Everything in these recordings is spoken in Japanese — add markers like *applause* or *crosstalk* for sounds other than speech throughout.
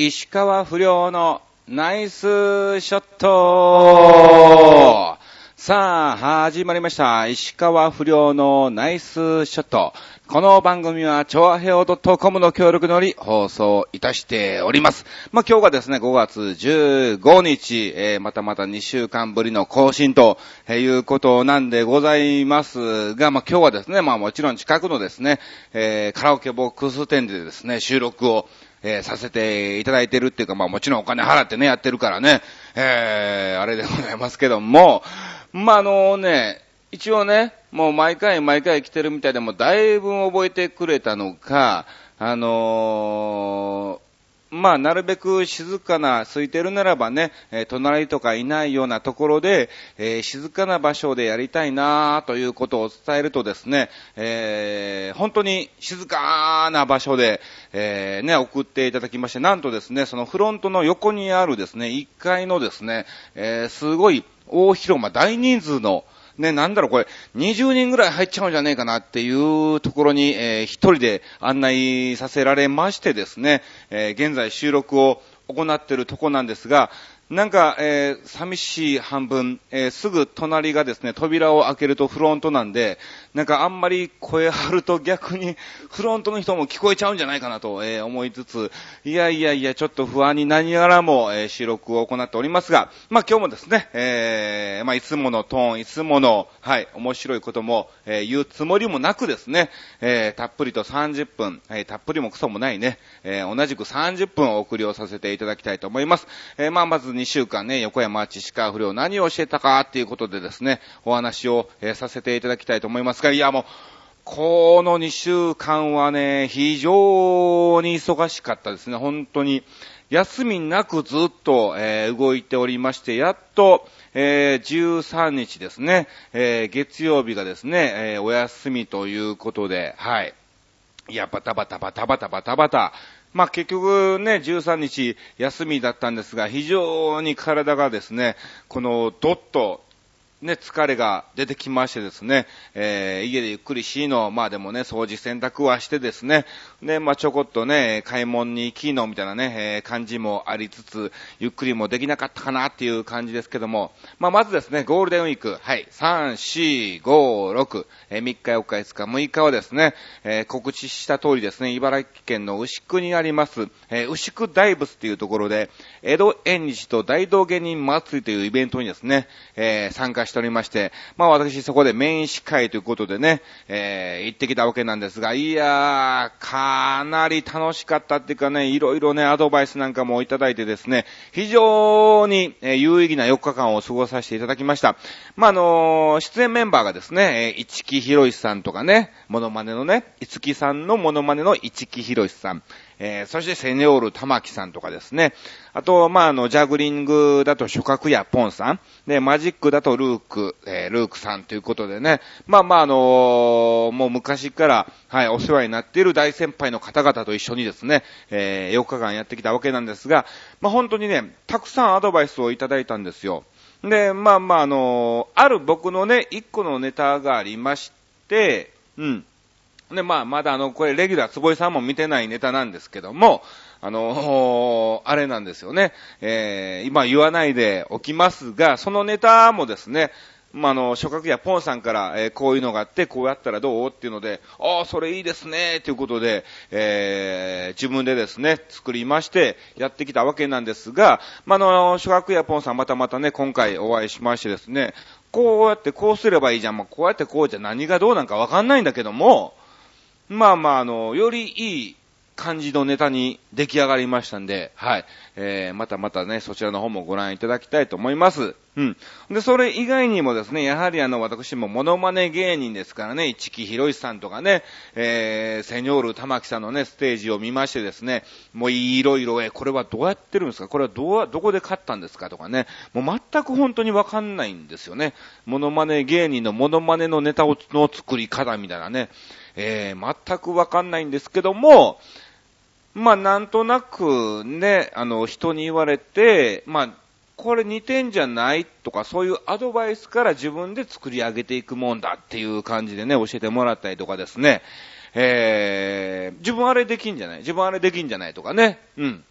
石川不良のナイスショットさあ、始まりました。石川不良のナイスショット。この番組は、超和平洋 .com の協力により放送いたしております。まあ、今日がですね、5月15日、えー、またまた2週間ぶりの更新ということなんでございますが、まあ、今日はですね、まあ、もちろん近くのですね、えー、カラオケボックス店でですね、収録をえー、させていただいてるっていうか、まあもちろんお金払ってね、やってるからね、えー、あれでございますけども、まああのね、一応ね、もう毎回毎回来てるみたいでも、だいぶ覚えてくれたのか、あのまあ、なるべく静かな、空いてるならばね、えー、隣とかいないようなところで、えー、静かな場所でやりたいなということを伝えるとですね、えー、本当に静かな場所で、えね、送っていただきまして、なんとですね、そのフロントの横にあるですね、1階のですね、えすごい大広間、大人数の、ね、なんだろう、これ、20人ぐらい入っちゃうんじゃねえかなっていうところに、えー、一人で案内させられましてですね、えー、現在収録を行っているとこなんですが、なんか、えー、寂しい半分、えー、すぐ隣がですね、扉を開けるとフロントなんで、なんかあんまり声張ると逆にフロントの人も聞こえちゃうんじゃないかなと、えー、思いつつ、いやいやいや、ちょっと不安になりながらも、え収録を行っておりますが、まあ今日もですね、えまあいつものトーン、いつもの、はい、面白いことも、え言うつもりもなくですね、えたっぷりと30分、えたっぷりもクソもないね、え同じく30分お送りをさせていただきたいと思います。えまあまず2週間ね、横山知識不良何を教えたかっていうことでですね、お話を、えー、させていただきたいと思いますが、いやもう、この2週間はね、非常に忙しかったですね、本当に。休みなくずっと、えー、動いておりまして、やっと、えー、13日ですね、えー、月曜日がですね、えお休みということで、はい。いや、バタバタバタバタバタバタ、まあ結局ね、13日休みだったんですが、非常に体がですね、このドッとね、疲れが出てきましてですね、えー、家でゆっくりしいの、まあでもね、掃除洗濯はしてですね、で、まあちょこっとね、買い物に行きのみたいなね、えー、感じもありつつ、ゆっくりもできなかったかなっていう感じですけども、まあまずですね、ゴールデンウィーク、はい、3、4、5、6、えー、3日、4日、5日、6日はですね、えー、告知した通りですね、茨城県の牛久にあります、えー、牛久大仏っていうところで、江戸縁日と大道芸人祭りというイベントにですね、えー、参加しておりまして、まあ私そこでメイン司会ということでね、えー、行ってきたわけなんですが、いやー、かなり楽しかったっていうかね、いろいろね、アドバイスなんかもいただいてですね、非常に、えー、有意義な4日間を過ごさせていただきました。まあ、あのー、出演メンバーがですね、えー、市木博さんとかね、モノマネのね、五木さんのモノマネの市木博さん、えー、そしてセネオール玉木さんとかですね。あと、まあ、あの、ジャグリングだと諸角やポンさん。で、マジックだとルーク、えー、ルークさんということでね。まあまあ、あのー、もう昔から、はい、お世話になっている大先輩の方々と一緒にですね、えー、4日間やってきたわけなんですが、まあ本当にね、たくさんアドバイスをいただいたんですよ。で、まあまあ、あのある僕のね、一個のネタがありまして、うん。で、まあ、まだあの、これ、レギュラー、坪井さんも見てないネタなんですけども、あのー、あれなんですよね。えー、今言わないでおきますが、そのネタもですね、まあ、あの、諸角やポンさんから、えー、こういうのがあって、こうやったらどうっていうので、ああ、それいいですね、ということで、えー、自分でですね、作りまして、やってきたわけなんですが、まあ、あの、諸角やポンさんまたまたね、今回お会いしましてですね、こうやってこうすればいいじゃん、まあ、こうやってこうじゃ何がどうなんかわかんないんだけども、まあまあ、あの、よりいい感じのネタに出来上がりましたんで、はい。えー、またまたね、そちらの方もご覧いただきたいと思います。うん。で、それ以外にもですね、やはりあの、私もモノマネ芸人ですからね、市木博さんとかね、えー、セニョール玉木さんのね、ステージを見ましてですね、もういろいろ、え、これはどうやってるんですか？これはどう、どこで買ったんですか？とかね、もう全く本当にわかんないんですよね。モノマネ芸人のモノマネのネタをの作り方みたいなね。えー、全くわかんないんですけども、まあ、なんとなくね、あの、人に言われて、まあ、これ似てんじゃないとか、そういうアドバイスから自分で作り上げていくもんだっていう感じでね、教えてもらったりとかですね、えー、自分あれできんじゃない？自分あれできんじゃない？とかね、うん。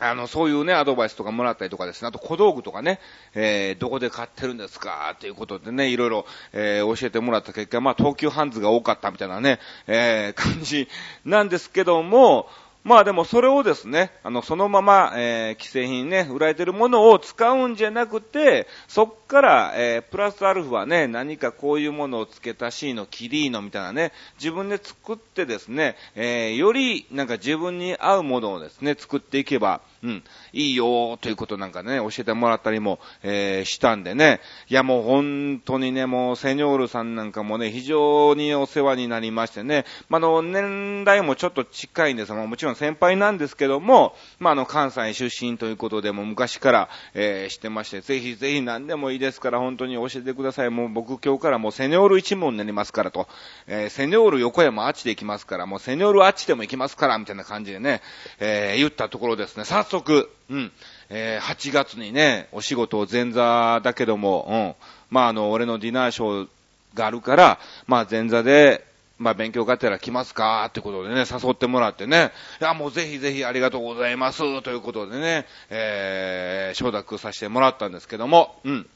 あの、そういうね、アドバイスとかもらったりとかですね、あと小道具とかね、えー、どこで買ってるんですか？ということでね、いろいろ、えー、教えてもらった結果、まあ、東急ハンズが多かったみたいなね、えー、感じなんですけども、まあでもそれをですね、あの、そのまま、えー、既製品ね、売られてるものを使うんじゃなくて、そっから、えー、プラスアルファね、何かこういうものを付けたしの、キリーのみたいなね、自分で作ってですね、えー、よりなんか自分に合うものをですね、作っていけば、うん、いいよということなんかね、教えてもらったりも、えー、したんでね。いやもう本当にね、もうセニョールさんなんかもね、非常にお世話になりましてね、まあ、の、年代もちょっと近いんです。が、もちろん先輩なんですけども、まあ、の、関西出身ということで、も昔から、えー、知ってまして、ぜひぜひ何でもいいですから、本当に教えてください。もう僕今日からもうセニョール一門になりますからと、えー、セニョール横山あっちで行きますから、もうセニョールあっちでも行きますから、みたいな感じでね、えー、言ったところですね、早速、うん、えー、8月にね、お仕事を前座だけども、うん、まああの、俺のディナーショーがあるから、まあ前座で、まあ勉強がてら来ますかってことでね、誘ってもらってね、いやもうぜひぜひありがとうございますということでね、えー、承諾させてもらったんですけども、うん。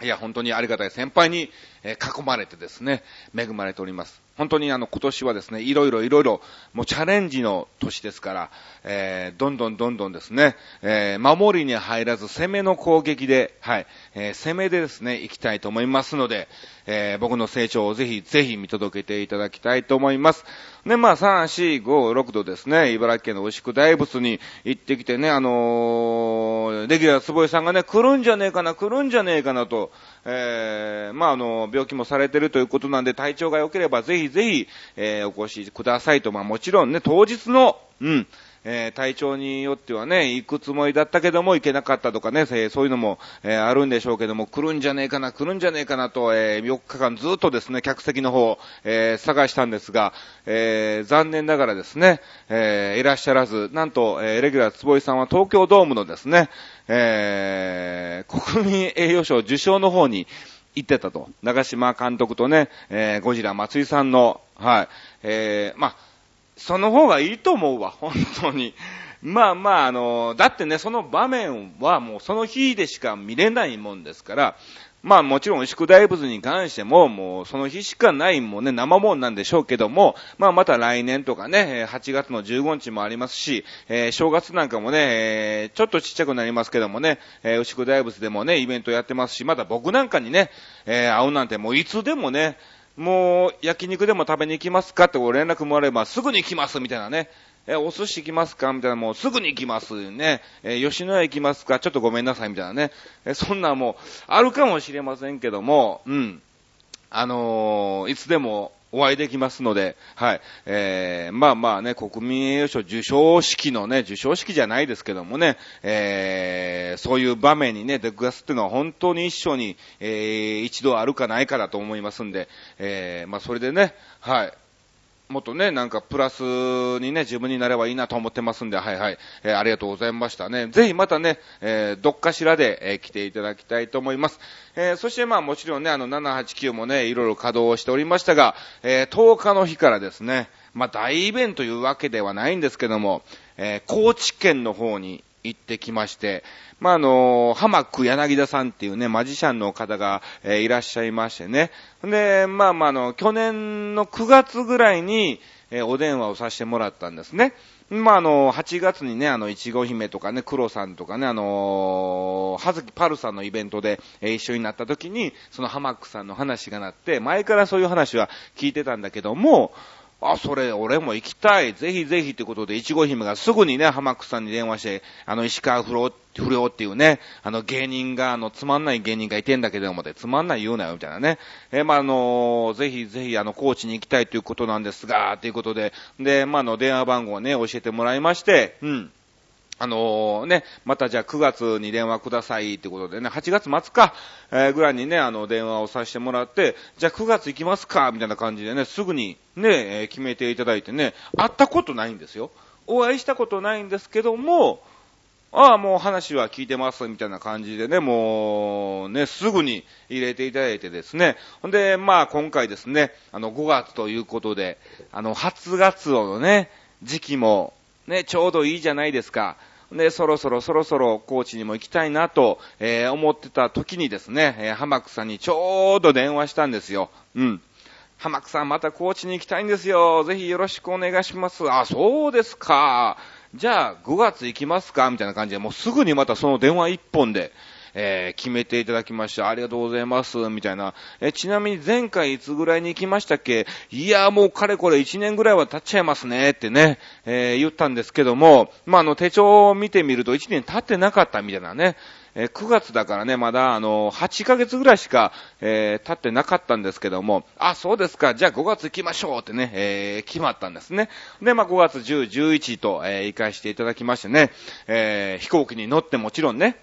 いや、本当にありがたい先輩に、え囲まれてですね、恵まれております。本当にあの、今年はですね、いろいろいろいろ、もうチャレンジの年ですから、えー、どんどんどんどんですね、えー、守りに入らず攻めの攻撃で、はい、えー、攻めでですね、行きたいと思いますので、えー、僕の成長をぜひ、ぜひ見届けていただきたいと思います。ね、まあ、3、4、5、6度ですね、茨城県の牛久大仏に行ってきてね、あのー、レギュラー坪井さんがね、来るんじゃねえかな、来るんじゃねえかなと、えー、まあ、あの、病気もされてるということなんで、体調が良ければぜひぜひ、えー、お越しくださいと、まあ、もちろんね、当日の、うん、えー、体調によってはね、行くつもりだったけども行けなかったとかね、えー、そういうのも、えー、あるんでしょうけども、来るんじゃねえかな、来るんじゃねえかなと、え4日間ずっとですね、客席の方、え探したんですが、え残念ながらですね、えいらっしゃらず、なんと、えレギュラー坪井さんは東京ドームのですね、え国民栄誉賞受賞の方に、行ってたと。長島監督とね、えゴジラ松井さんの、はい、えまあ、その方がいいと思うわ、本当に。まあまあ、あの、だってね、その場面はもうその日でしか見れないもんですから、まあもちろん宿題物に関しても、もうその日しかないもんね、生もんなんでしょうけども、まあまた来年とかね、8月の15日もありますし、えー、正月なんかもね、えー、ちょっとちっちゃくなりますけどもね、えー、牛久大仏でもね、イベントやってますし、また僕なんかにね、えー、会うなんてもういつでもね、もう焼肉でも食べに行きますかってご連絡もあればすぐに行きますみたいなね。え、お寿司行きますかみたいな、もうすぐに行きますね。え、吉野家行きますかちょっとごめんなさいみたいなね。え、そんなもう、あるかもしれませんけども、うん。あのー、いつでもお会いできますので、はい。えー、まあまあね、国民栄誉賞受賞式のね、受賞式じゃないですけどもね、えー、そういう場面にね、出くわすっていうのは本当に一生に、えー、一度あるかないかだと思いますんで、えー、まあそれでね、はい。もっとね、なんかプラスにね、自分になればいいなと思ってますんで、はいはい。えー、ありがとうございましたね。ぜひまたね、えー、どっかしらで、えー、来ていただきたいと思います。え、そしてまあもちろんね、あの、789もね、いろいろ稼働しておりましたが、え、10日の日からですね、まあ大イベントというわけではないんですけども、え、高知県の方に行ってきまして、まあ、あの、浜区柳田さんっていうね、マジシャンの方が、えー、いらっしゃいましてね。で、まあまあ、あの、去年の9月ぐらいに、えー、お電話をさせてもらったんですね。まあ、あの、8月にね、あの、いちご姫とかね、黒さんとかね、あのー、はずきパルさんのイベントで、えー、一緒になった時に、その浜区さんの話がなって、前からそういう話は聞いてたんだけども、あ、それ、俺も行きたい。ぜひぜひってことで、いちご姫がすぐにね、浜口さんに電話して、あの、石川不良、不良っていうね、あの、芸人が、あの、つまんない芸人がいてんだけどもで、つまんない言うなよ、みたいなね。えまあ、あのぜひぜひ、あの、高知に行きたいということなんですが、ということで、で、まあ、あの、電話番号をね、教えてもらいまして、うん。あの、ね、またじゃあ9月に電話くださいってことでね、8月末か、えー、ぐらいにね、あの、電話をさせてもらって、じゃあ9月行きますかみたいな感じでね、すぐにね、えー、決めていただいてね、会ったことないんですよ。お会いしたことないんですけども、ああ、もう話は聞いてます、みたいな感じでね、もう、ね、すぐに入れていただいてですね。ほんで、まあ今回ですね、あの、5月ということで、あの、初月をのね、時期も、ね、ちょうどいいじゃないですか。で、そろそろそろそろ高知にも行きたいなと、えー、思ってた時にですね、えー、浜草にちょうど電話したんですよ。うん。浜草また高知に行きたいんですよ。ぜひよろしくお願いします。あ、そうですか。じゃあ5月行きますか？みたいな感じで、もうすぐにまたその電話一本で、えー、決めていただきました。ありがとうございます。みたいな。えちなみに前回いつぐらいに行きましたっけ？いや、もうかれこれ1年ぐらいは経っちゃいますね。ってね、えー、言ったんですけども、まあ、あの、手帳を見てみると1年経ってなかったみたいなね。えー、9月だからね、まだ、あの、8ヶ月ぐらいしか、えー、経ってなかったんですけども、あ、そうですか、じゃあ5月行きましょうってね、えー、決まったんですね。で、まあ、5月10、11と、えー、行かしていただきましてね、えー、飛行機に乗ってもちろんね、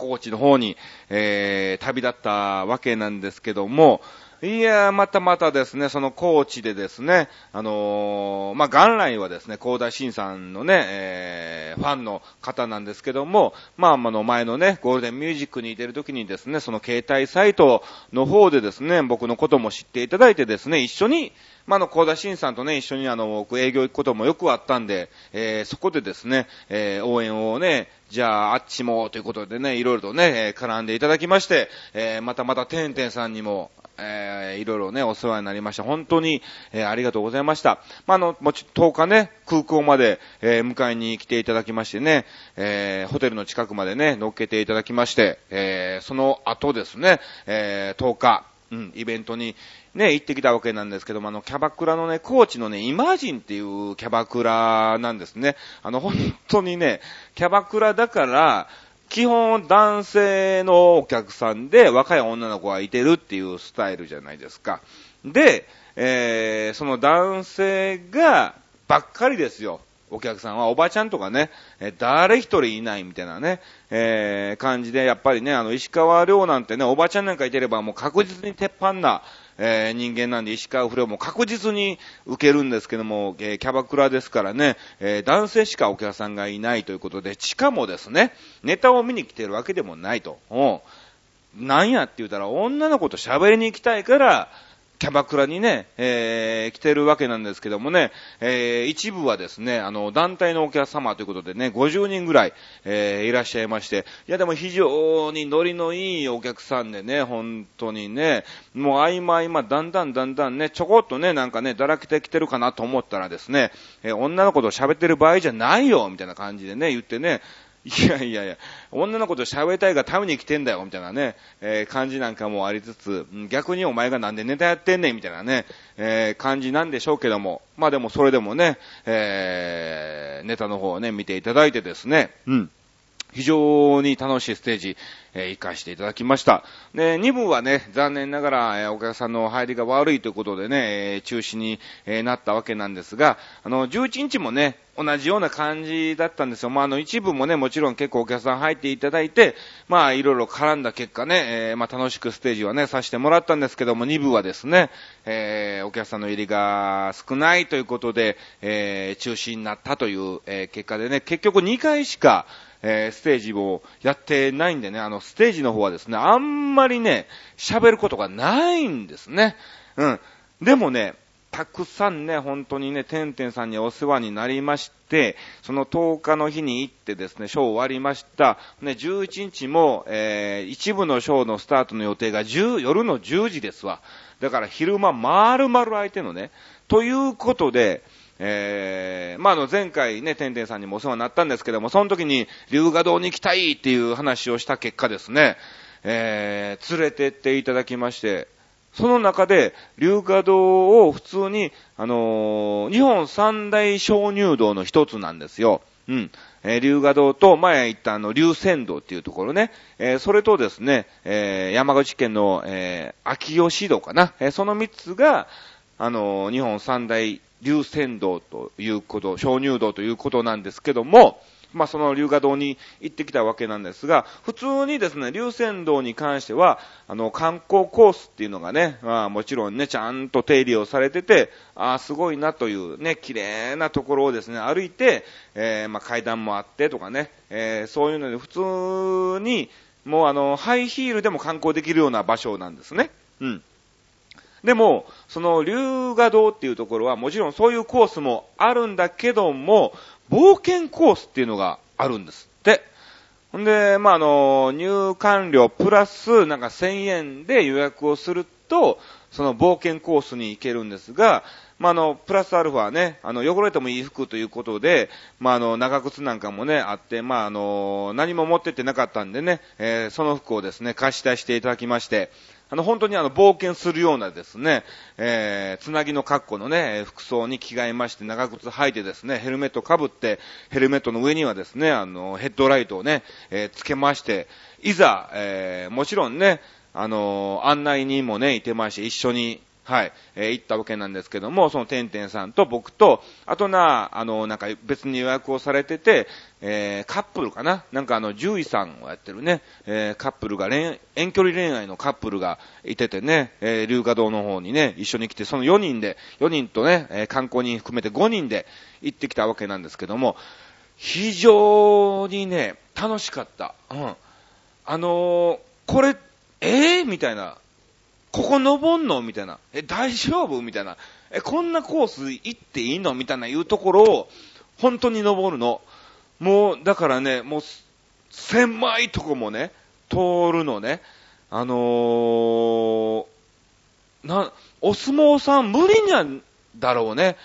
高知の方に、えー、旅立ったわけなんですけども、いや、またまたですね、その高知でですね、あのー、まあ、元来はですね、高田新さんのね、えー、ファンの方なんですけども、まあ、あの前のね、ゴールデンミュージックにいてる時にですね、その携帯サイトの方でですね、僕のことも知っていただいてですね、一緒に、まあ、の、高田新さんとね、一緒にあの、僕営業行くこともよくあったんで、えー、そこでですね、えー、応援をね、じゃあ、あっちも、ということでね、いろいろとね、絡んでいただきまして、えー、またまた、てんてんさんにも、えー、いろいろね、お世話になりました。本当に、えー、ありがとうございました。まあ、あの、もち、10日ね、空港まで、えー、迎えに来ていただきましてね、えー、ホテルの近くまでね、乗っけていただきまして、えー、その後ですね、えー、10日、うん、イベントに、ね、行ってきたわけなんですけども、あの、キャバクラのね、高知のね、イマジンっていうキャバクラなんですね。あの、本当にね、キャバクラだから、基本男性のお客さんで若い女の子がいてるっていうスタイルじゃないですか。で、えー、その男性がばっかりですよ。お客さんは、おばちゃんとかね、え誰一人いないみたいなね、えー、感じで、やっぱりね、あの、石川亮なんてね、おばちゃんなんかいてればもう確実に鉄板な、えー、人間なんで石川不良も確実に受けるんですけども、えー、キャバクラですからね、えー、男性しかお客さんがいないということで、しかもですね、ネタを見に来てるわけでもないと。うん。なんやって言ったら、女の子と喋りに行きたいから、キャバクラにね、えー、来てるわけなんですけどもね、えー、一部はですね、あの、団体のお客様ということでね、50人ぐらい、えー、いらっしゃいまして、いやでも非常にノリのいいお客さんでね、本当にね、もう合間合間、だんだんだんだんね、ちょこっとね、なんかね、だらけてきてるかなと思ったらですね、えー、女の子と喋ってる場合じゃないよ、みたいな感じでね、言ってね、いやいやいや、女の子と喋りたいがために来てんだよ、みたいなね、えー、感じなんかもありつつ、逆にお前がなんでネタやってんねん、みたいなね、えー、感じなんでしょうけども、まあでもそれでもね、えー、ネタの方をね、見ていただいてですね、うん。非常に楽しいステージ、えー、行かしていただきました。で、2部はね、残念ながら、えー、お客さんの入りが悪いということでね、えー、中止に、えー、なったわけなんですが、あの、11日もね、同じような感じだったんですよ。まあ、あの、一部もね、もちろん結構お客さん入っていただいて、まあ、いろいろ絡んだ結果ね、えー、まあ、楽しくステージはね、させてもらったんですけども、2部はですね、えー、お客さんの入りが少ないということで、えー、中止になったという、え、結果でね、結局2回しか、え、ステージをやってないんでね、あの、ステージの方はですね、あんまりね、喋ることがないんですね。うん。でもね、たくさんね、本当にね、てんてんさんにお世話になりまして、その10日の日に行ってですね、ショー終わりました。ね、11日も、えー、一部のショーのスタートの予定が10、夜の10時ですわ。だから昼間、丸々空いてのね。ということで、えー、まあ、あの、前回ね、てんてんさんにもお世話になったんですけども、その時に、龍河堂に行きたいっていう話をした結果ですね、えー、連れてっていただきまして、その中で、龍華堂を普通に、あのー、日本三大鍾乳洞の一つなんですよ。うん。えー、龍華堂と、前言ったあの、龍泉洞っていうところね、えー、それとですね、えー、山口県の、えー、秋吉堂かな、えー、その三つが、あのー、日本三大龍泉洞ということ、鍾乳洞ということなんですけども、まあ、その龍華堂に行ってきたわけなんですが、普通にですね、龍泉洞に関しては、あの、観光コースっていうのがね、まあ、もちろんね、ちゃんと手入れをされてて、ああ、すごいなというね、綺麗なところをですね、歩いて、えー、まあ、階段もあってとかね、えー、そういうので普通に、もうあの、ハイヒールでも観光できるような場所なんですね。うん。でも、その龍河洞っていうところはもちろんそういうコースもあるんだけども、冒険コースっていうのがあるんですって。ほんで、まあ、あの、入館料プラス、なんか1000円で予約をすると、その冒険コースに行けるんですが、まあ、あの、プラスアルファね、あの、汚れてもいい服ということで、まあ、あの、長靴なんかもね、あって、まあ、あの、何も持ってってなかったんでね、えー、その服をですね、貸し出していただきまして、あの、本当にあの、冒険するようなですね、えー、つなぎの格好のね、服装に着替えまして、長靴履いてですね、ヘルメットかぶって、ヘルメットの上にはですね、あの、ヘッドライトをね、えー、つけまして、いざ、えー、もちろんね、あの、案内人もね、いてまして、一緒に、はい、えー、行ったわけなんですけども、そのてんてんさんと僕と、あとな、あの、なんか別に予約をされてて、えー、カップルかな？なんかあの、獣医さんをやってるね、えー、カップルが、遠距離恋愛のカップルがいててね、えー、龍華堂の方にね、一緒に来て、その4人で、4人とね、えー、観光人含めて5人で行ってきたわけなんですけども、非常にね、楽しかった。うん。あのー、これ、えー、みたいな、ここ登んの？みたいな。え、大丈夫？みたいな。え、こんなコース行っていいの？みたいないうところを、本当に登るの。もう、だからね、もう、狭いとこもね、通るのね。あのー、な、お相撲さん無理なんだろうね。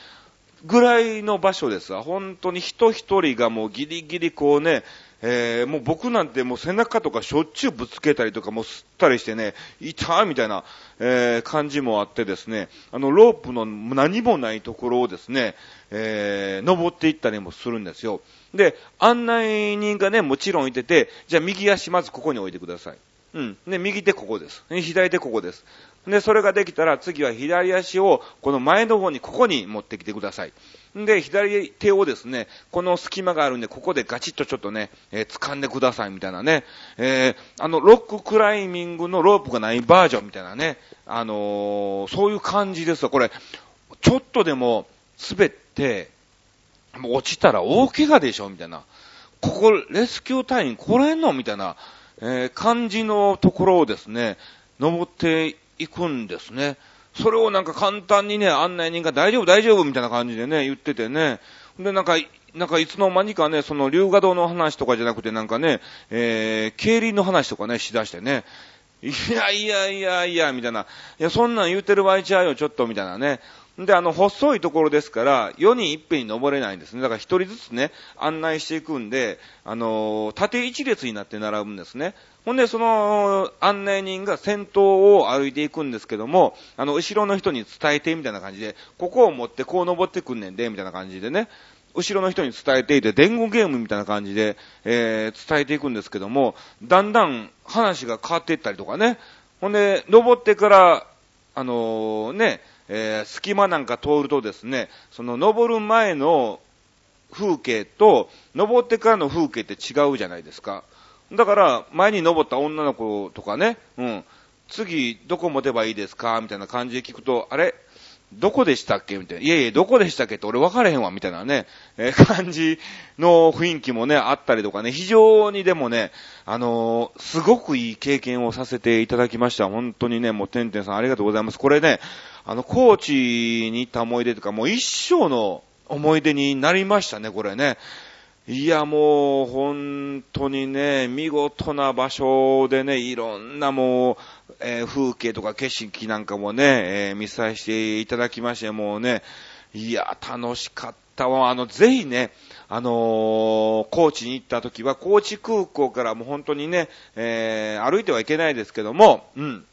ぐらいの場所ですわ。本当に人一人がもうギリギリこうね、えー、もう僕なんてもう背中とかしょっちゅうぶつけたりとかも吸ったりしてね、痛いみたいな、えー、感じもあってですね、あのロープの何もないところをですね、えー、登っていったりもするんですよ。で、案内人がね、もちろんいてて、じゃあ右足まずここに置いてください。うん。で、右手ここです。左手ここです。で、それができたら次は左足をこの前の方にここに持ってきてください。で、左手をですね、この隙間があるんで、ここでガチッとちょっとね、えー、掴んでくださいみたいなね、えー、あの、ロッククライミングのロープがないバージョンみたいなね、あのー、そういう感じですよ。これ、ちょっとでも滑って、もう落ちたら大怪我でしょみたいな。ここ、レスキュー隊員来れんのみたいな、え、感じのところをですね、登って行くんですね。それをなんか簡単にね、案内人が大丈夫大丈夫みたいな感じでね、言っててね。で、なんか、なんかいつの間にかね、その龍河堂の話とかじゃなくてなんかね、えー、競輪の話とかね、しだしてね。いやいやいやいや、みたいな。いや、そんなん言うてる場合ちゃうよ、ちょっと、みたいなね。で、あの、細いところですから、4人いっぺんに登れないんですね。だから1人ずつね、案内していくんで、あの、縦一列になって並ぶんですね。ほんで、その案内人が先頭を歩いていくんですけども、あの、後ろの人に伝えて、みたいな感じで、ここを持ってこう登ってくんねんで、みたいな感じでね、後ろの人に伝えていて、伝言ゲームみたいな感じで、えー、伝えていくんですけども、だんだん話が変わっていったりとかね、ほんで、登ってから、あのー、ね、えー、隙間なんか通るとですね、その登る前の風景と、登ってからの風景って違うじゃないですか。だから、前に登った女の子とかね、うん、次、どこ持てばいいですか？みたいな感じで聞くと、あれ？どこでしたっけ？みたいな。いえいえ、どこでしたっけ？って俺分かれへんわ、みたいなね、えー、感じの雰囲気もね、あったりとかね、非常にでもね、あのー、すごくいい経験をさせていただきました。本当にね、もう、てんてんさんありがとうございます。これね、あの、高知に行った思い出とか、もう一生の思い出になりましたね、これね。いや、もう、本当にね、見事な場所でね、いろんなもう、えー、風景とか景色なんかもね、えー、見させていただきまして、もうね、いや、楽しかったわ。あの、ぜひね、あのー、高知に行った時は、高知空港からもう本当にね、えー、歩いてはいけないですけども、うん。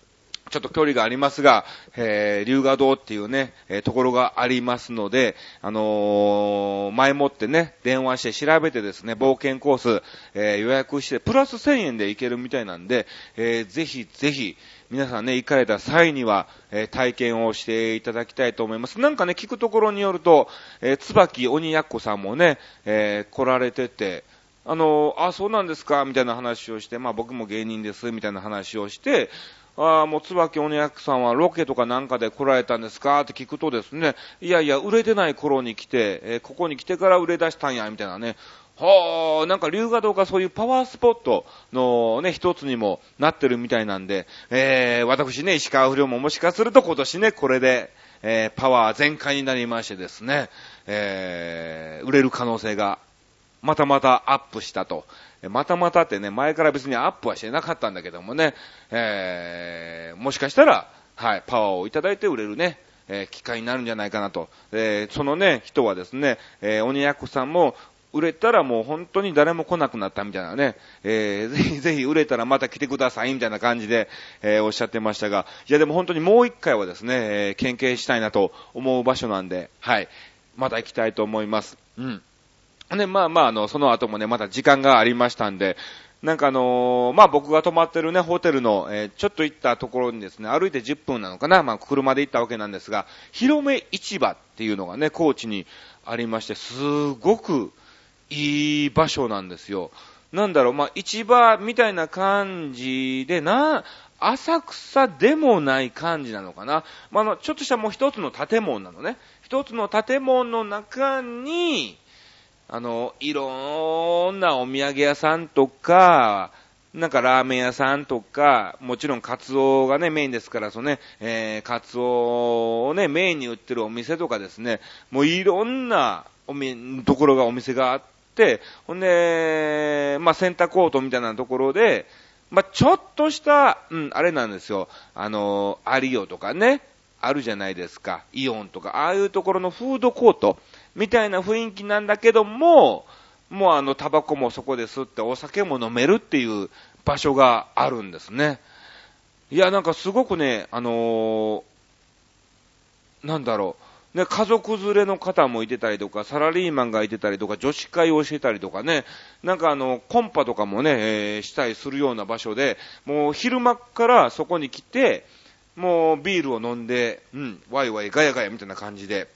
ちょっと距離がありますが、えー、龍河洞っていうね、えー、ところがありますので、あのー、前もってね、電話して調べてですね、冒険コース、えー、予約して、プラス1000円で行けるみたいなんで、えー、ぜひぜひ、皆さんね、行かれた際には、えー、体験をしていただきたいと思います。なんかね、聞くところによると、えー、椿鬼奴さんもね、えー、来られてて、あのー、あ、そうなんですか、みたいな話をして、まあ僕も芸人です、みたいな話をして、ああ、もう椿鬼役さんはロケとかなんかで来られたんですか？って聞くとですね、いやいや、売れてない頃に来て、えー、ここに来てから売れ出したんや、みたいなね。はあ、なんか龍河洞がそういうパワースポットのね、一つにもなってるみたいなんで、えー、私ね、石川不良ももしかすると今年ね、これで、えー、パワー全開になりましてですね、えー、売れる可能性がまたまたアップしたと。またまたってね、前から別にアップはしてなかったんだけどもね、えー、もしかしたら、はい、パワーをいただいて売れるね、えー、機会になるんじゃないかなと。えー、そのね、人はですね、えー、鬼役さんも、売れたらもう本当に誰も来なくなったみたいなね、えー、ぜひ *laughs* ぜひ売れたらまた来てくださいみたいな感じで、えー、おっしゃってましたが、いやでも本当にもう一回はですね、えー、研究したいなと思う場所なんで、はい、また行きたいと思います。うん。ね、まあまあ、あの、その後もね、また時間がありましたんで、なんかあのー、まあ僕が泊まってるね、ホテルの、えー、ちょっと行ったところにですね、歩いて10分なのかな、まあ車で行ったわけなんですが、広め市場っていうのがね、高知にありまして、すごくいい場所なんですよ。なんだろう、まあ市場みたいな感じで、な、浅草でもない感じなのかな。まあ、の、ちょっとしたもう一つの建物なのね。一つの建物の中に、あの、いろんなお土産屋さんとか、なんかラーメン屋さんとか、もちろんカツオがね、メインですから、そのね、えー、カツオをね、メインに売ってるお店とかですね、もういろんなおみ、ところがお店があって、ほんで、まあ、センターコートみたいなところで、まあ、ちょっとした、うん、あれなんですよ、あの、アリオとかね、あるじゃないですか、イオンとか、ああいうところのフードコート、みたいな雰囲気なんだけども、もうあの、タバコもそこで吸ってお酒も飲めるっていう場所があるんですね。いや、なんかすごくね、あのー、なんだろう。ね、家族連れの方もいてたりとか、サラリーマンがいてたりとか、女子会をしてたりとかね、なんかあの、コンパとかもね、えー、したりするような場所で、もう昼間からそこに来て、もうビールを飲んで、うん、ワイワイガヤガヤみたいな感じで、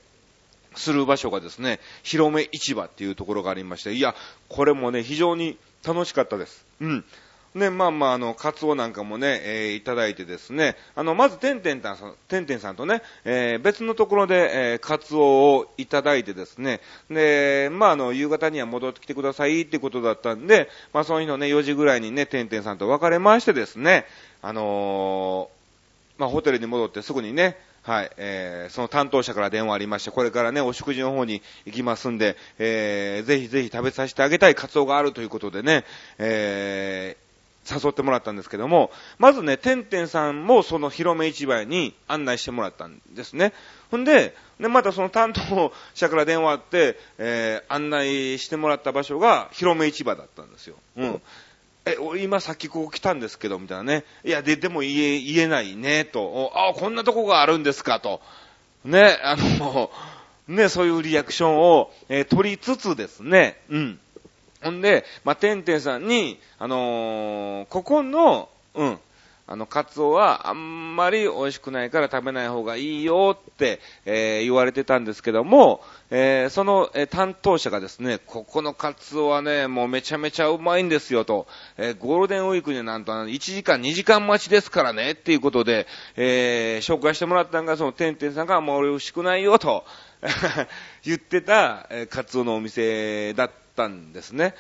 する場所がですね、広め市場っていうところがありまして、いや、これもね、非常に楽しかったです。うん。ね、まあまあ、あの、カツオなんかもね、えー、いただいてですね、あの、まず、てんてんさん、てんてんさんとね、えー、別のところで、えー、カツオをいただいてですね、で、まあ、あの、夕方には戻ってきてくださいってことだったんで、まあ、その日のね、4時ぐらいにね、てんてんさんと別れましてですね、あのー、まあ、ホテルに戻ってすぐにね、はい、えー、その担当者から電話ありまして、これからね、お食事の方に行きますんで、えー、ぜひぜひ食べさせてあげたいカツオがあるということでね、えー、誘ってもらったんですけども、まずね、てんてんさんもその広め市場に案内してもらったんですね。ほんで、で、またその担当者から電話あって、えー、案内してもらった場所が広め市場だったんですよ。うん。え、今さっきここ来たんですけど、みたいなね。いや、で、でも言え、言えないね、と。あ、こんなとこがあるんですか、と。ね、あの、ね、そういうリアクションを、えー、取りつつですね、うん。ほんで、まあ、てんてんさんに、あのー、ここの、うん、あの、カツオはあんまり美味しくないから食べない方がいいよって、えー、言われてたんですけども、えー、その、えー、担当者がですね、ここのカツオはね、もうめちゃめちゃうまいんですよと、えゴールデンウィークになんと1時間2時間待ちですからねっていうことで、え紹介してもらったのが、そのてんてんさんがもう美味しくないよと *laughs* 言ってた、えカツオのお店だったんですね。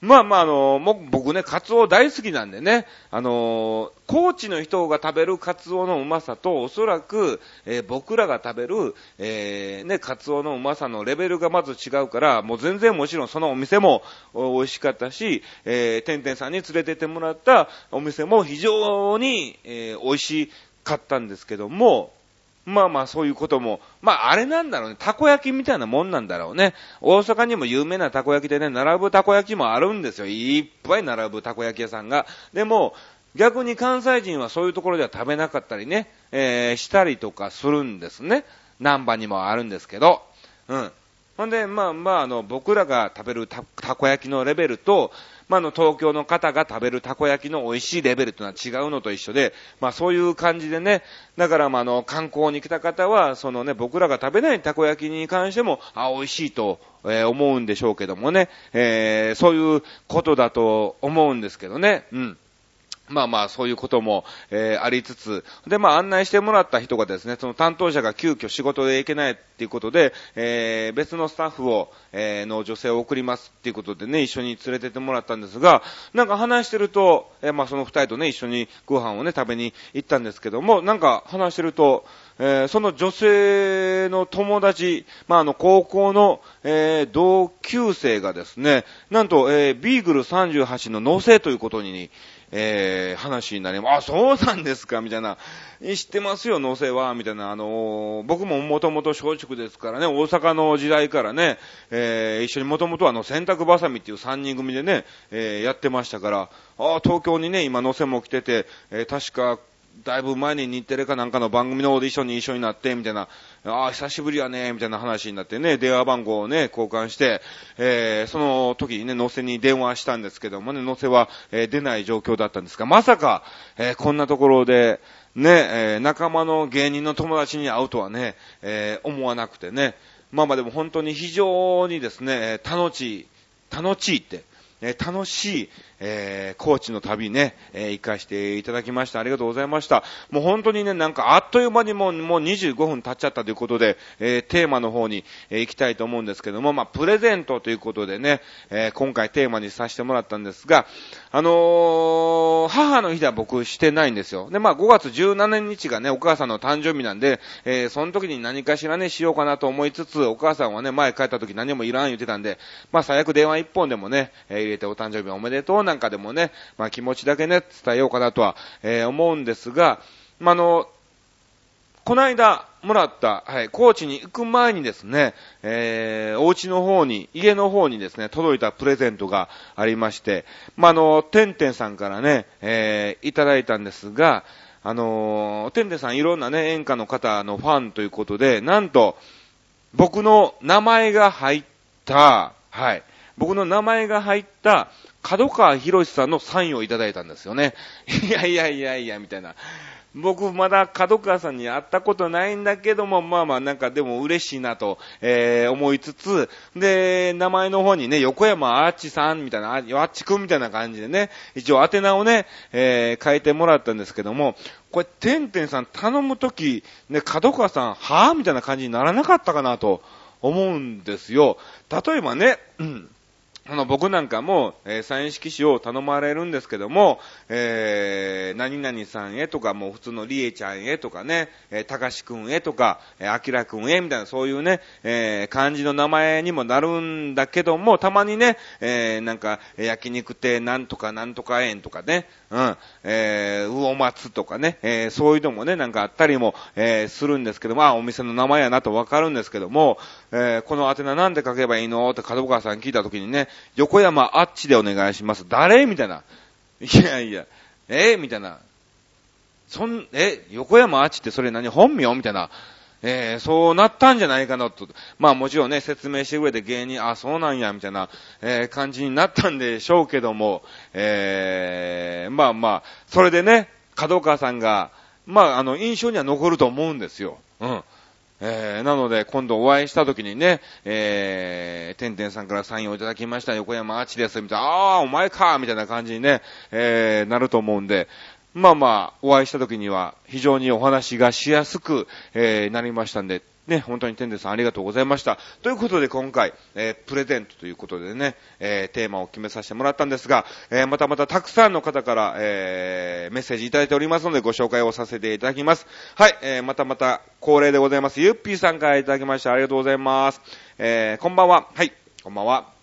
まあまあ、あの、も僕ね、カツオ大好きなんでね、あの、高知の人が食べるカツオのうまさと、おそらく、えー、僕らが食べる、えー、ね、カツオのうまさのレベルがまず違うから、もう全然もちろんそのお店も美味しかったし、えー、てんてんさんに連れてってもらったお店も非常に、えー、美味しかったんですけども、まあまあそういうことも、まああれなんだろうね、たこ焼きみたいなもんなんだろうね。大阪にも有名なたこ焼きでね、並ぶたこ焼きもあるんですよ。いっぱい並ぶたこ焼き屋さんが。でも、逆に関西人はそういうところでは食べなかったりね、えー、したりとかするんですね。南波にもあるんですけど。うん。ほんで、まあまあ、あの、僕らが食べるたたこ焼きのレベルと、まあ、の、東京の方が食べるたこ焼きの美味しいレベルというのは違うのと一緒で、まあ、そういう感じでね、だから、まあ、の、観光に来た方は、そのね、僕らが食べないたこ焼きに関しても、あ、美味しいと、えー、思うんでしょうけどもね、えー、そういうことだと思うんですけどね、うん。まあまあ、そういうことも、えー、ありつつ、で、まあ案内してもらった人がですね、その担当者が急遽仕事で行けないっていうことで、えー、別のスタッフを、えー、の女性を送りますっていうことでね、一緒に連れてってもらったんですが、なんか話してると、えー、まあその二人とね、一緒にご飯をね、食べに行ったんですけども、なんか話してると、えー、その女性の友達、まあ、あの、高校の、えー、同級生がですね、なんと、えー、ビーグル38の納税ということに、えー、話になります。あ、そうなんですかみたいな。知ってますよ、農政は。みたいな。あのー、僕ももともと松竹ですからね、大阪の時代からね、えー、一緒にもともとあの、洗濯バサミっていう3人組でね、えー、やってましたから、あ東京にね、今農政も来てて、えー、確か、だいぶ前に日テレかなんかの番組のオーディションに一緒になって、みたいな、ああ、久しぶりやね、みたいな話になってね、電話番号をね、交換して、えー、その時にね、乗せに電話したんですけどもね、乗せは、えー、出ない状況だったんですが、まさか、えー、こんなところで、ね、えー、仲間の芸人の友達に会うとはね、えー、思わなくてね、まあまあでも本当に非常にですね、楽しい、楽しいって、え、楽しい、えー、高知の旅ね、えー、行かしていただきました。ありがとうございました。もう本当にね、なんかあっという間にもう、もう25分経っちゃったということで、えー、テーマの方に、えー、行きたいと思うんですけども、まあ、プレゼントということでね、えー、今回テーマにさせてもらったんですが、あのー、母の日では僕してないんですよ。で、まあ、5月17日がね、お母さんの誕生日なんで、えー、その時に何かしらね、しようかなと思いつつ、お母さんはね、前帰った時何もいらん言ってたんで、まあ、最悪電話一本でもね、えー、入れてお誕生日おめでとうなんかでもね、まあ気持ちだけね、伝えようかなとは、えー、思うんですが、まあ、の、この間もらった、はい、高知に行く前にですね、えー、お家の方に、家の方にですね、届いたプレゼントがありまして、まあ、の、てんてんさんからね、えー、いただいたんですが、あのー、てんてんさんいろんなね、演歌の方のファンということで、なんと、僕の名前が入った、はい、僕の名前が入った角川博さんのサインをいただいたんですよね。*laughs* いやいやいやいや、みたいな。僕まだ角川さんに会ったことないんだけども、まあまあなんかでも嬉しいなと、えー、思いつつ、で、名前の方にね、横山あっちさんみたいな、あっちくんみたいな感じでね、一応宛名をね、えー、書いてもらったんですけども、これ、てんてんさん頼むとき、ね、角川さん、はぁ？みたいな感じにならなかったかなと思うんですよ。例えばね、うん。あの、僕なんかも、えー、サイン色紙を頼まれるんですけども、えー、何々さんへとか、もう普通のりえちゃんへとかね、えー、たかしくんへとか、えー、あきらくんへみたいな、そういうね、えー、漢字の名前にもなるんだけども、たまにね、えー、なんか、焼肉亭なんとかなんとか園とかね、うん、えー、魚松とかね、えー、そういうのもね、なんかあったりも、えー、するんですけど、まあ、お店の名前やなとわかるんですけども、えー、この宛名なんで書けばいいの？って角川さん聞いたときにね、横山あっちでお願いします。誰？みたいな。いやいや、え？みたいな。そん、え、横山あっちってそれ何？本名？みたいな。えー、そうなったんじゃないかなと。まあもちろんね、説明してくれて芸人、あ、そうなんや、みたいな、えー、感じになったんでしょうけども、えー、まあまあ、それでね、角川さんが、まああの、印象には残ると思うんですよ。うん。えー、なので、今度お会いした時にね、えー、てんてんさんからサインをいただきました、横山あちです、みたいな、ああ、お前か、みたいな感じにね、えー、なると思うんで、まあまあ、お会いした時には、非常にお話がしやすく、えー、なりましたんで、ね、本当に天ンさんありがとうございました。ということで今回、えー、プレゼントということでね、えー、テーマを決めさせてもらったんですが、えー、またまたたくさんの方から、えー、メッセージいただいておりますのでご紹介をさせていただきます。はい、えー、またまた恒例でございます。ゆっぴーさんからいただきましたありがとうございます。えー、こんばんは。はい、こんばんは。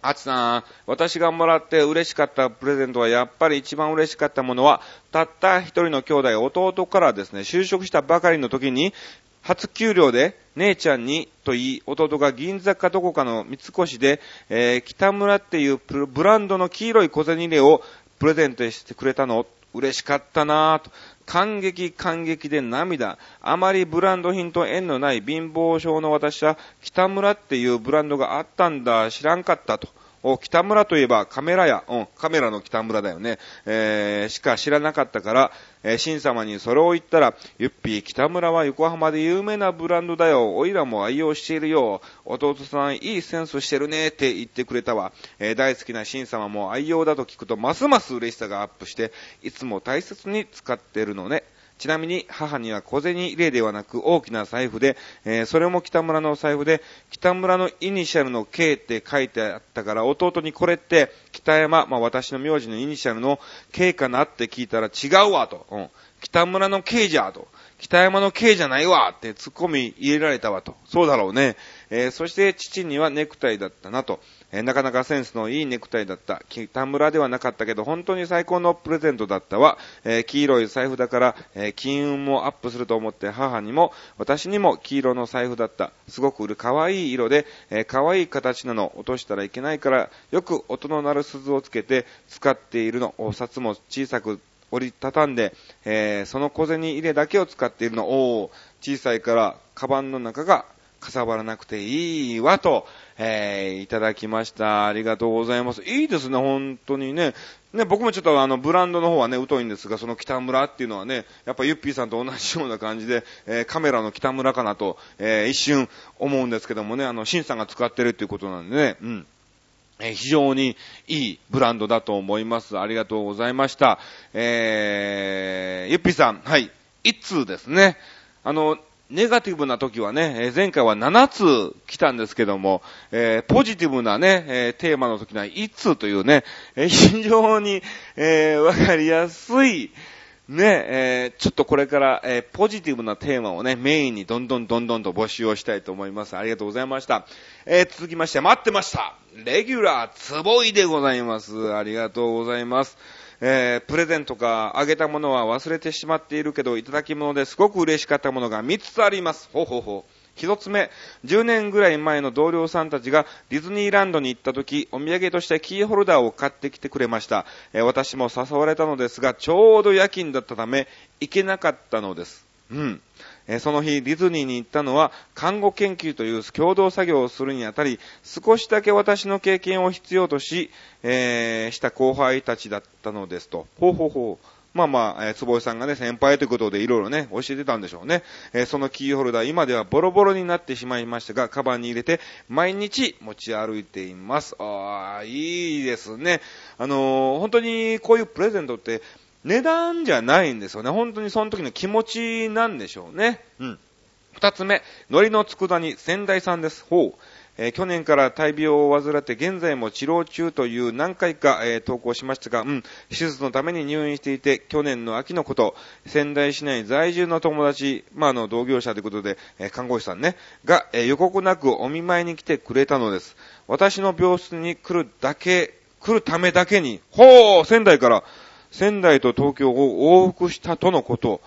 あつさん、私がもらって嬉しかったプレゼントはやっぱり一番嬉しかったものは、たった一人の兄弟、弟からですね、就職したばかりの時に、初給料で姉ちゃんにと言い、弟が銀座かどこかの三越で、えー、北村っていうブランドの黄色い小銭入れをプレゼントしてくれたの嬉しかったなぁと。感激感激で涙。あまりブランド品と縁のない貧乏症の私は、北村っていうブランドがあったんだ、知らんかったと北村といえばカメラや、うん、カメラの北村だよね。えー、しか知らなかったから、えー、新様にそれを言ったら、ゆっぴー北村は横浜で有名なブランドだよ。おいらも愛用しているよ。弟さんいいセンスしてるねって言ってくれたわ。えー、大好きな新様も愛用だと聞くとますます嬉しさがアップして、いつも大切に使ってるのね。ちなみに母には小銭入れではなく大きな財布で、えー、それも北村の財布で、北村のイニシャルの K って書いてあったから、弟にこれって北山、まあ私の名字のイニシャルの K かなって聞いたら違うわと。うん。北村の K じゃと。北山の K じゃないわって突っ込み入れられたわと。そうだろうね。えー、そして父にはネクタイだったなと。えー、なかなかセンスのいいネクタイだった。北村ではなかったけど、本当に最高のプレゼントだったわ。えー、黄色い財布だから、え金運もアップすると思って母にも、私にも黄色の財布だった。すごく可愛い色で、え可愛い形なの。落としたらいけないから、よく音の鳴る鈴をつけて使っているの。お札も小さく折りたたんで、えー、その小銭入れだけを使っているの。お小さいから、カバンの中がかさばらなくていいわと、えー、いただきました。ありがとうございます。いいですね、本当にね。ね、僕もちょっとあの、ブランドの方はね、疎いんですが、その北村っていうのはね、やっぱゆっぴーさんと同じような感じで、えー、カメラの北村かなと、えー、一瞬思うんですけどもね、あの、シンさんが使ってるっていうことなんでね、うん。え非常にいいブランドだと思います。ありがとうございました。えー、ゆっぴーさん、はい、一通ですね。あの、ネガティブな時はね、前回は7つ来たんですけども、えー、ポジティブなね、えー、テーマの時には1通というね、非常に、えわかりやすい、ね、えちょっとこれから、えポジティブなテーマをね、メインにどんどんどんどんと募集をしたいと思います。ありがとうございました。え続きまして、待ってました。レギュラーつぼいでございます。ありがとうございます。えー、プレゼントかあげたものは忘れてしまっているけど、いただき物ですごく嬉しかったものが3つあります。ほうほうほう。一つ目、10年ぐらい前の同僚さんたちがディズニーランドに行った時、お土産としてキーホルダーを買ってきてくれました。えー、私も誘われたのですが、ちょうど夜勤だったため、行けなかったのです。うん。えその日、ディズニーに行ったのは、看護研究という共同作業をするにあたり、少しだけ私の経験を必要とし、えー、した後輩たちだったのですと。ほうほうほう。まあまあ、えー、坪井さんがね、先輩ということでいろいろね、教えてたんでしょうね。えー、そのキーホルダー、今ではボロボロになってしまいましたが、カバンに入れて、毎日持ち歩いています。ああ、いいですね。あのー、本当にこういうプレゼントって、値段じゃないんですよね。本当にその時の気持ちなんでしょうね。うん。二つ目、海苔の佃煮、仙台さんです。ほう。えー、去年から大病を患って現在も治療中という何回か、えー、投稿しましたが、うん、手術のために入院していて、去年の秋のこと、仙台市内在住の友達、まあ、あの、同業者ということで、えー、看護師さんね、が、え予告なくお見舞いに来てくれたのです。私の病室に来るだけ、来るためだけに、ほう仙台から、仙台と東京を往復したとのこと。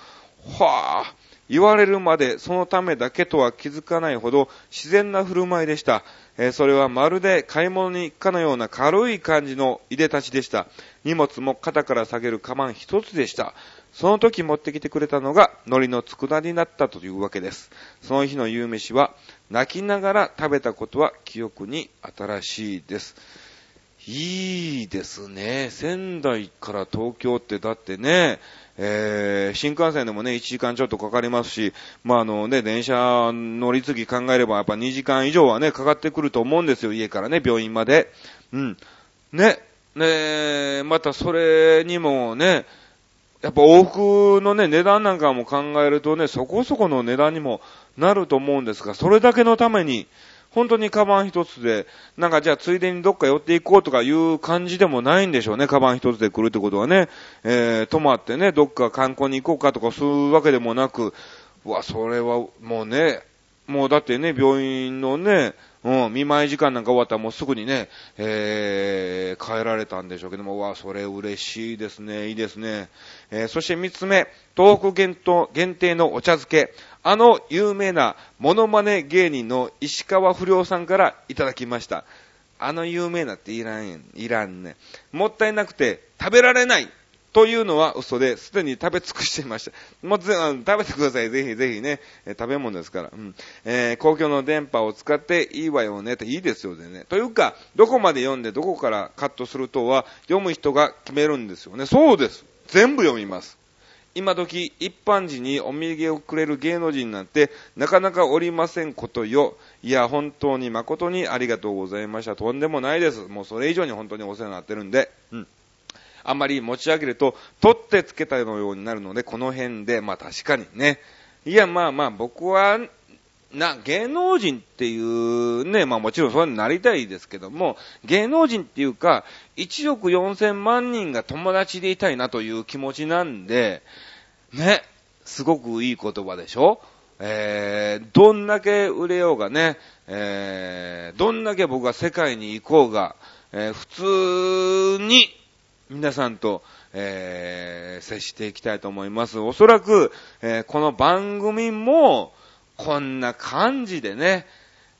はあ、言われるまでそのためだけとは気づかないほど自然な振る舞いでした。えー、それはまるで買い物に行くかのような軽い感じのいでたちでした。荷物も肩から下げるカバン一つでした。その時持ってきてくれたのが海苔の佃煮だったというわけです。その日の夕飯は泣きながら食べたことは記憶に新しいです。いいですね。仙台から東京ってだってね、えー、新幹線でもね、1時間ちょっとかかりますし、まあ、あのね、電車乗り継ぎ考えればやっぱ2時間以上はね、かかってくると思うんですよ、家からね、病院まで。うん。ね、ね、またそれにもね、やっぱ往復のね、値段なんかも考えるとね、そこそこの値段にもなると思うんですが、それだけのために、本当にカバン一つで、なんかじゃあついでにどっか寄っていこうとかいう感じでもないんでしょうね、カバン一つで来るってことはね。えー、泊まってね、どっか観光に行こうかとかそういうわけでもなく、うわ、それはもうね、もうだってね、病院のね、うん、見舞い時間なんか終わったらもうすぐにね、えー、帰られたんでしょうけども、わ、それ嬉しいですね、いいですね。えー、そして三つ目、東北限定のお茶漬け。あの有名なモノマネ芸人の石川不良さんからいただきました。あの有名なっていらん、いらんね。もったいなくて食べられない。というのは嘘で、すでに食べ尽くしていました。もうぜ食べてください。ぜひぜひね。え、食べ物ですから。うん。えー、公共の電波を使っていいわよねっていいですよね。というか、どこまで読んでどこからカットするとは、読む人が決めるんですよね。そうです。全部読みます。今時一般人にお土産をくれる芸能人なんてなかなかおりませんことよ。いや、本当に誠にありがとうございました。とんでもないです。もうそれ以上に本当にお世話になってるんで。うん。あんまり持ち上げると、取ってつけたようになるので、この辺で、まあ確かにね。いや、まあまあ僕は、な、芸能人っていうね、まあもちろんそうになりたいですけども、芸能人っていうか、1億4000万人が友達でいたいなという気持ちなんで、ね、すごくいい言葉でしょ？えー、どんだけ売れようがね、えー、どんだけ僕が世界に行こうが、えー、普通に皆さんと、えー、接していきたいと思います。おそらく、えー、この番組も、こんな感じでね、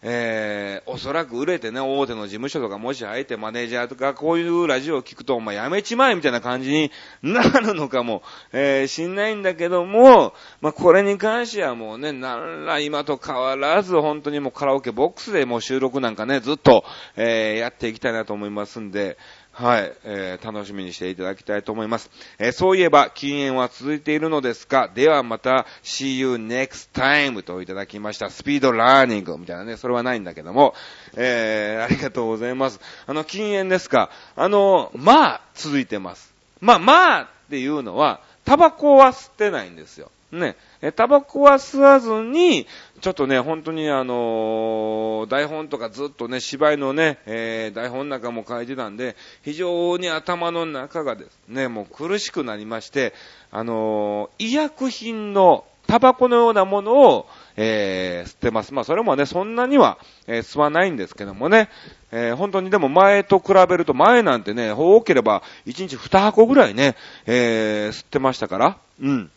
えー、おそらく売れてね、大手の事務所とかもし入ってマネージャーとかこういうラジオを聞くと、お前やめちまえみたいな感じになるのかも、えー、しんないんだけども、まあ、これに関してはもうね、なんら今と変わらず、本当にもうカラオケボックスでもう収録なんかね、ずっと、えー、やっていきたいなと思いますんで、はい、えー、楽しみにしていただきたいと思います。えー、そういえば、禁煙は続いているのですかではまた、see you next time といただきました。スピードラーニングみたいなね、それはないんだけども、えー、ありがとうございます。あの、禁煙ですかあの、まあ、続いてます。まあ、まあっていうのは、タバコは吸ってないんですよ。ね。え、タバコは吸わずに、ちょっとね、本当にあのー、台本とかずっとね、芝居のね、えー、台本なんかも書いてたんで、非常に頭の中がですね、もう苦しくなりまして、あのー、医薬品のタバコのようなものを、えー、吸ってます。まあ、それもね、そんなには、えー、吸わないんですけどもね、えー、本当にでも前と比べると、前なんてね、多ければ、1日2箱ぐらいね、えー、吸ってましたから、うん。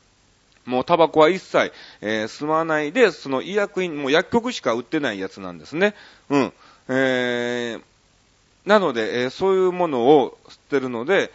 うタバコは一切、えー、吸わないで、その医薬品、もう薬局しか売ってないやつなんですね。うん。えー、なので、えー、そういうものを吸ってるので、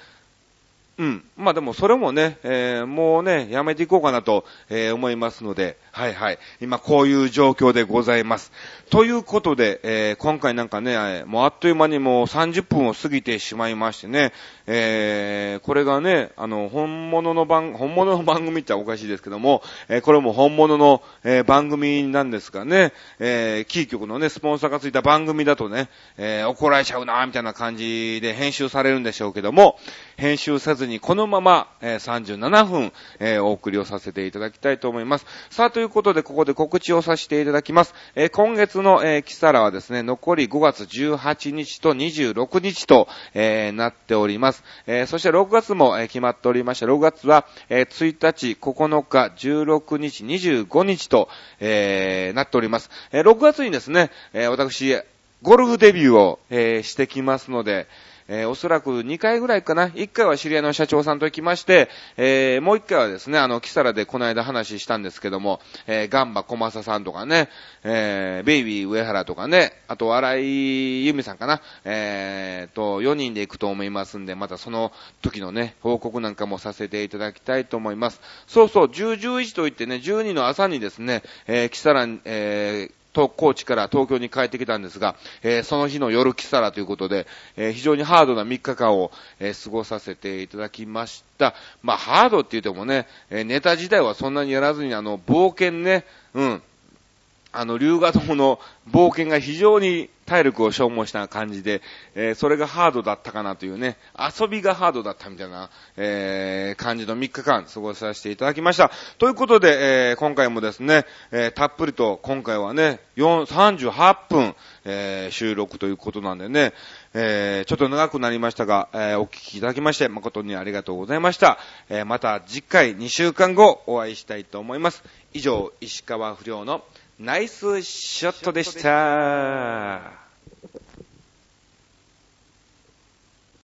うん。まあでもそれもね、えー、もうね、やめていこうかなと、えー、思いますので、はいはい。今こういう状況でございます。ということで、えー、今回なんかね、もうあっという間にもう30分を過ぎてしまいましてね、えー、これがね、あの、本物の番、本物の番組っておかしいですけども、えー、これも本物の、えー、番組なんですがね、えー、キー局のね、スポンサーがついた番組だとね、えー、怒られちゃうな、みたいな感じで編集されるんでしょうけども、編集せずにこのまま、え、37分、え、お送りをさせていただきたいと思います。さあ、ということで、ここで告知をさせていただきます。え、今月の、え、キサラはですね、残り5月18日と26日と、え、なっております。え、そして6月も、え、決まっておりました。6月は、え、1日、9日、16日、25日と、え、なっております。え、6月にですね、え、私、ゴルフデビューを、え、してきますので、えー、おそらく2回ぐらいかな。1回は知り合いの社長さんと行きまして、えー、もう1回はですね、あの、キサラでこの間話したんですけども、えー、ガンバ小正さんとかね、えー、ベイビー上原とかね、あと、荒井由美さんかな、えー、と、4人で行くと思いますんで、またその時のね、報告なんかもさせていただきたいと思います。そうそう、10、11と言ってね、12の朝にですね、えー、キサラ、えー、高知から東京に帰ってきたんですが、えー、その日の夜キサラということで、えー、非常にハードな3日間を、え、過ごさせていただきました。まあ、ハードって言ってもね、えネタ自体はそんなにやらずに、あの、冒険ね、うん、あの、龍河洞の冒険が非常に体力を消耗した感じで、えー、それがハードだったかなというね、遊びがハードだったみたいな、えー、感じの3日間過ごさせていただきました。ということで、えー、今回もですね、えたっぷりと今回はね、4 38分、え収録ということなんでね、えちょっと長くなりましたが、えお聞きいただきまして誠にありがとうございました。えまた次回2週間後お会いしたいと思います。以上、石川不良のナイスショットでした。